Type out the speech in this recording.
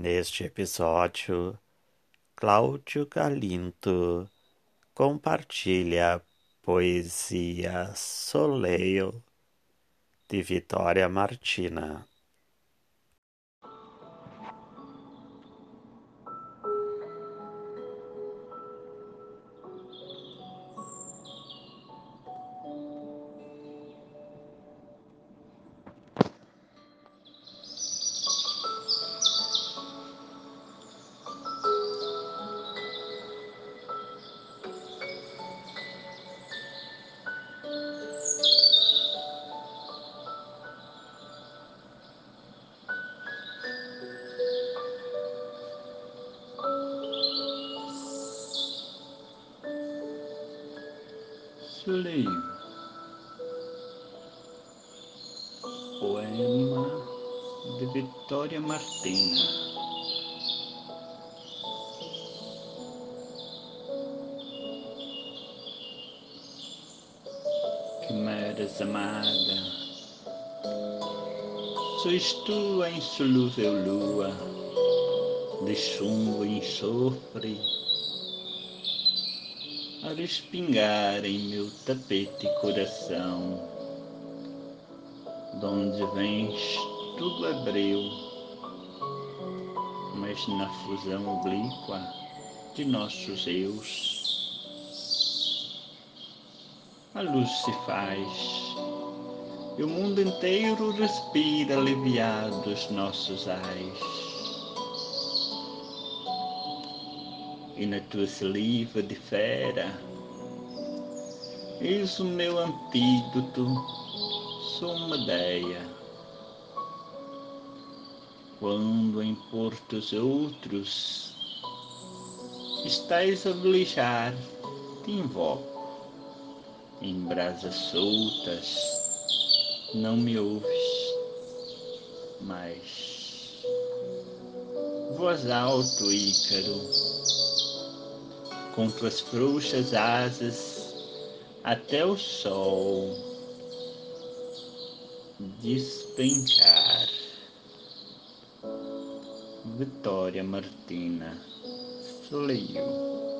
Neste episódio, Cláudio Galinto compartilha poesia Soleil de Vitória Martina. Soleil. Poema de Vitória Martina. Que me eras amada, sois tu a insolúvel lua, de chumbo e enxofre a respingar em meu tapete coração, donde vens tu abreu, mas na fusão oblíqua de nossos eus, a luz se faz e o mundo inteiro respira aliviado os nossos ais. E na tua saliva de fera. Eis o meu antídoto, sou uma ideia. Quando em portos outros estais a velejar, te invoco. Em brasas soltas, não me ouves, mas voz alto, Ícaro, com tuas frouxas asas até o sol despencar. Vitória Martina Soleil